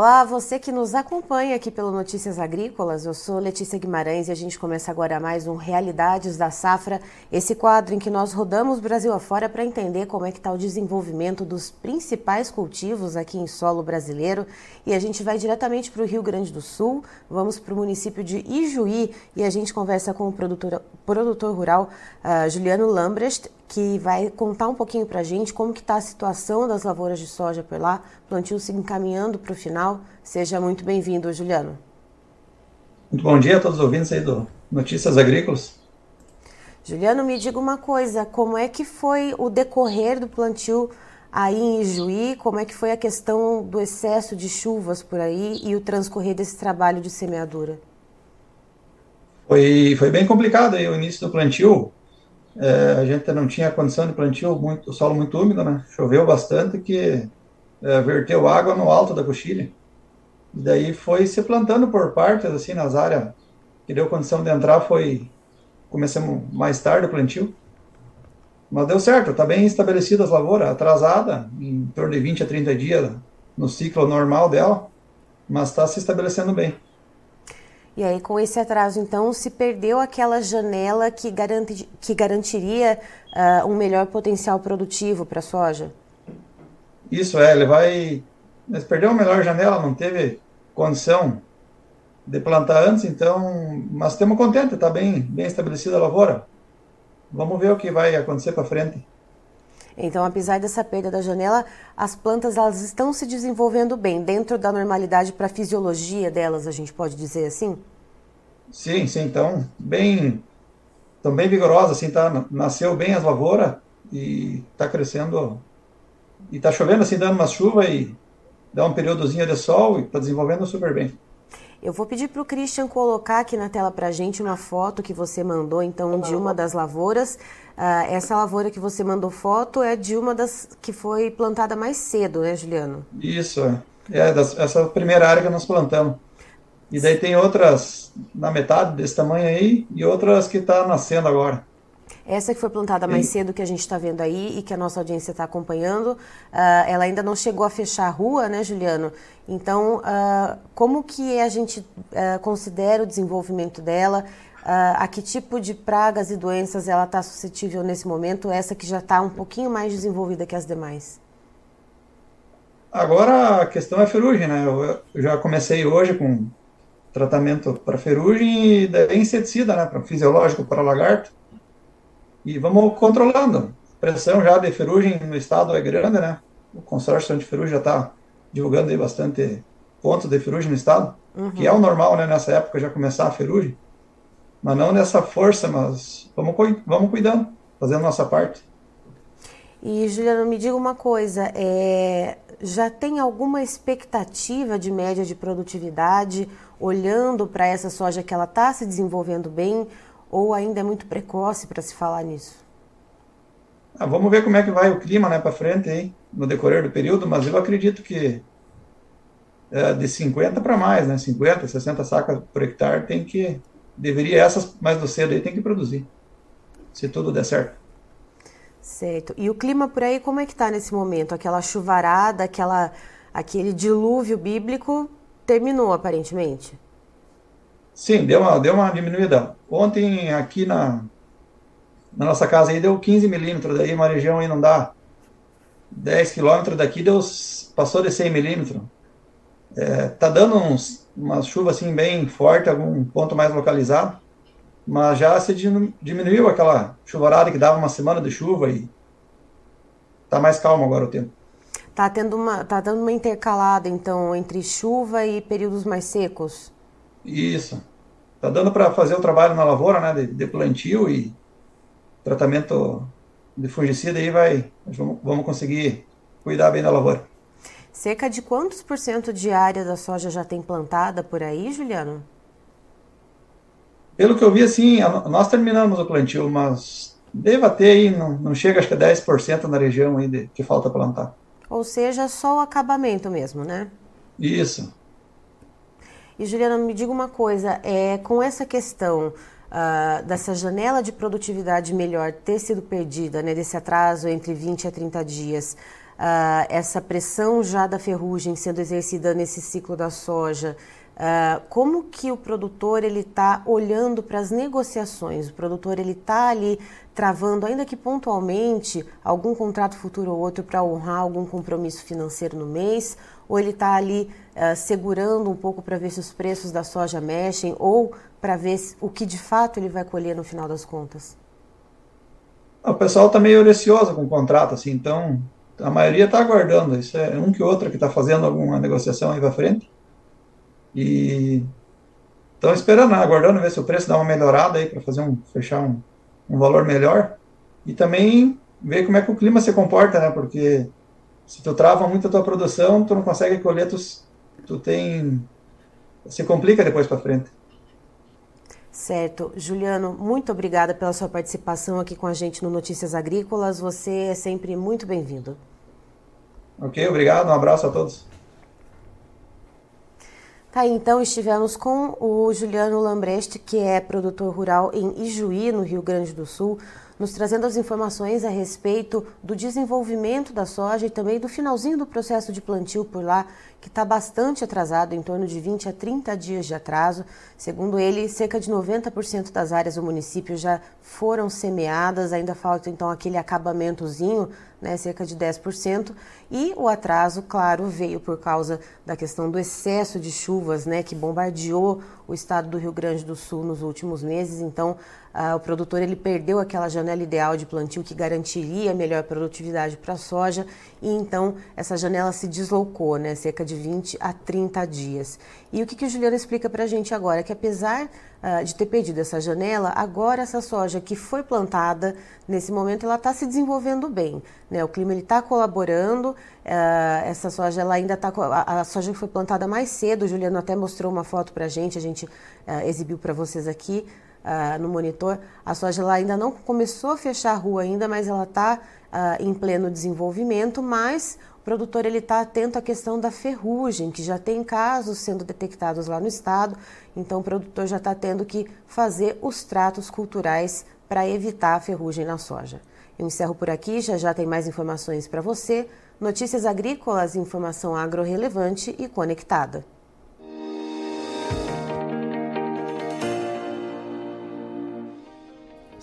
Olá, você que nos acompanha aqui pelo Notícias Agrícolas, eu sou Letícia Guimarães e a gente começa agora mais um Realidades da Safra, esse quadro em que nós rodamos Brasil afora para entender como é que está o desenvolvimento dos principais cultivos aqui em solo brasileiro. E a gente vai diretamente para o Rio Grande do Sul, vamos para o município de Ijuí e a gente conversa com o produtor, produtor rural uh, Juliano Lambrecht, que vai contar um pouquinho para a gente como que está a situação das lavouras de soja por lá, plantio se encaminhando para o final. Seja muito bem-vindo, Juliano. Muito bom dia a todos os ouvintes aí do Notícias Agrícolas. Juliano, me diga uma coisa, como é que foi o decorrer do plantio aí em Ijuí, como é que foi a questão do excesso de chuvas por aí e o transcorrer desse trabalho de semeadura? Foi, foi bem complicado aí o início do plantio, é, a gente não tinha condição de plantio, muito, solo muito úmido, né? Choveu bastante que é, verteu água no alto da coxilha. E daí foi se plantando por partes, assim, nas áreas que deu condição de entrar, foi... Começamos mais tarde o plantio. Mas deu certo, está bem estabelecida as lavouras, atrasada, em torno de 20 a 30 dias no ciclo normal dela, mas está se estabelecendo bem. E aí, com esse atraso, então, se perdeu aquela janela que, garante, que garantiria uh, um melhor potencial produtivo para a soja? Isso é, ele vai. Mas perdeu a melhor janela, não teve condição de plantar antes, então. Mas estamos contentes, está bem, bem estabelecida a lavoura. Vamos ver o que vai acontecer para frente. Então, apesar dessa perda da janela, as plantas elas estão se desenvolvendo bem, dentro da normalidade para a fisiologia delas, a gente pode dizer assim? Sim, sim, então, bem, estão bem vigorosas, assim, tá, nasceu bem as lavouras e está crescendo, e está chovendo, assim, dando uma chuva e dá um períodozinho de sol e está desenvolvendo super bem. Eu vou pedir para o Christian colocar aqui na tela para a gente uma foto que você mandou, então, de uma das lavouras. Uh, essa lavoura que você mandou foto é de uma das que foi plantada mais cedo, né, Juliano? Isso, é. é das, essa primeira área que nós plantamos. E daí tem outras na metade desse tamanho aí e outras que está nascendo agora. Essa que foi plantada mais cedo que a gente está vendo aí e que a nossa audiência está acompanhando, uh, ela ainda não chegou a fechar a rua, né, Juliano? Então, uh, como que a gente uh, considera o desenvolvimento dela? a que tipo de pragas e doenças ela está suscetível nesse momento? Essa que já está um pouquinho mais desenvolvida que as demais? Agora a questão é ferrugem, né? Eu, eu já comecei hoje com tratamento para ferrugem e daí inseticida, né? Para fisiológico para lagarto e vamos controlando. A pressão já de ferrugem no estado é grande, né? O consórcio anti-ferrugem já está divulgando aí bastante pontos de ferrugem no estado, uhum. que é o normal, né? Nessa época já começar a ferrugem. Mas não nessa força, mas vamos, vamos cuidando, fazendo nossa parte. E, Juliana, me diga uma coisa, é, já tem alguma expectativa de média de produtividade, olhando para essa soja que ela está se desenvolvendo bem, ou ainda é muito precoce para se falar nisso? Ah, vamos ver como é que vai o clima né, para frente aí, no decorrer do período, mas eu acredito que é, de 50 para mais, né, 50, 60 sacas por hectare tem que, deveria essas mais do cedo aí tem que produzir, se tudo der certo. Certo. E o clima por aí como é que está nesse momento? Aquela chuvarada, aquela, aquele dilúvio bíblico terminou aparentemente? Sim, deu uma, deu uma diminuída. Ontem aqui na, na nossa casa aí deu 15 milímetros, daí uma região aí não dá 10 quilômetros daqui deu, passou de 100 milímetros. É, tá dando uns, uma chuva assim bem forte, algum ponto mais localizado, mas já se diminuiu aquela chuvarada que dava uma semana de chuva e tá mais calmo agora o tempo. Tá tendo uma, tá dando uma intercalada então entre chuva e períodos mais secos. Isso. Tá dando para fazer o trabalho na lavoura, né, de, de, plantio e tratamento de fungicida aí vai, vamos, vamos conseguir cuidar bem da lavoura. Cerca de quantos por cento de área da soja já tem plantada por aí, Juliano? Pelo que eu vi, assim, nós terminamos o plantio, mas deva ter aí, não, não chega acho que a 10% na região aí de, que falta plantar. Ou seja, só o acabamento mesmo, né? Isso. E Juliana, me diga uma coisa, é, com essa questão uh, dessa janela de produtividade melhor ter sido perdida, né, desse atraso entre 20 a 30 dias, uh, essa pressão já da ferrugem sendo exercida nesse ciclo da soja, Uh, como que o produtor ele está olhando para as negociações? O produtor ele está ali travando, ainda que pontualmente, algum contrato futuro ou outro para honrar algum compromisso financeiro no mês? Ou ele está ali uh, segurando um pouco para ver se os preços da soja mexem ou para ver o que de fato ele vai colher no final das contas? O pessoal está meio receoso com o contrato, assim, então a maioria está aguardando. Isso é um que outro que está fazendo alguma negociação aí para frente. E estão esperando, aguardando ver se o preço dá uma melhorada aí para fazer um fechar um, um valor melhor e também ver como é que o clima se comporta, né? Porque se tu trava muito a tua produção, tu não consegue colher, tu, tu tem se complica depois para frente. Certo. Juliano, muito obrigada pela sua participação aqui com a gente no Notícias Agrícolas. Você é sempre muito bem-vindo. Ok, obrigado. Um abraço a todos. Tá, então estivemos com o Juliano Lambrecht, que é produtor rural em Ijuí, no Rio Grande do Sul, nos trazendo as informações a respeito do desenvolvimento da soja e também do finalzinho do processo de plantio por lá, que está bastante atrasado, em torno de 20 a 30 dias de atraso. Segundo ele, cerca de 90% das áreas do município já foram semeadas, ainda falta então aquele acabamentozinho né, cerca de 10%, e o atraso, claro, veio por causa da questão do excesso de chuvas, né, que bombardeou o estado do Rio Grande do Sul nos últimos meses. Então, uh, o produtor ele perdeu aquela janela ideal de plantio que garantiria melhor produtividade para a soja, e então essa janela se deslocou, né, cerca de 20 a 30 dias. E o que, que o Juliano explica para a gente agora? Que apesar uh, de ter perdido essa janela, agora essa soja que foi plantada nesse momento ela está se desenvolvendo bem. Né? O clima está colaborando. Uh, essa soja ela ainda está a, a, soja que foi plantada mais cedo. O Juliano até mostrou uma foto para a gente, a gente exibiu para vocês aqui. No monitor, a soja ela ainda não começou a fechar a rua ainda, mas ela está em pleno desenvolvimento, mas o produtor ele está atento à questão da ferrugem, que já tem casos sendo detectados lá no estado, então o produtor já está tendo que fazer os tratos culturais para evitar a ferrugem na soja. Eu encerro por aqui, já já tem mais informações para você. Notícias agrícolas, informação agro-relevante e conectada.